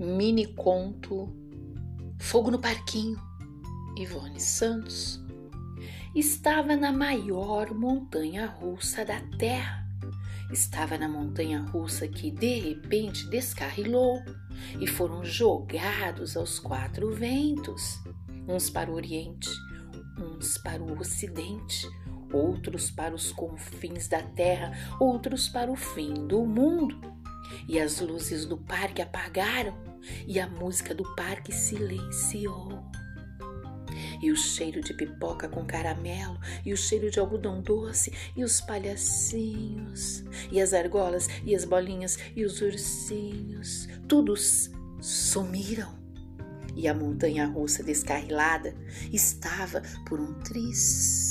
mini conto Fogo no Parquinho, Ivone Santos, estava na maior montanha russa da Terra. Estava na montanha russa que de repente descarrilou e foram jogados aos quatro ventos uns para o Oriente, uns para o Ocidente, outros para os confins da terra, outros para o fim do mundo. E as luzes do parque apagaram e a música do parque silenciou. E o cheiro de pipoca com caramelo, e o cheiro de algodão doce, e os palhacinhos, e as argolas, e as bolinhas, e os ursinhos, todos sumiram e a montanha russa descarrilada estava por um triz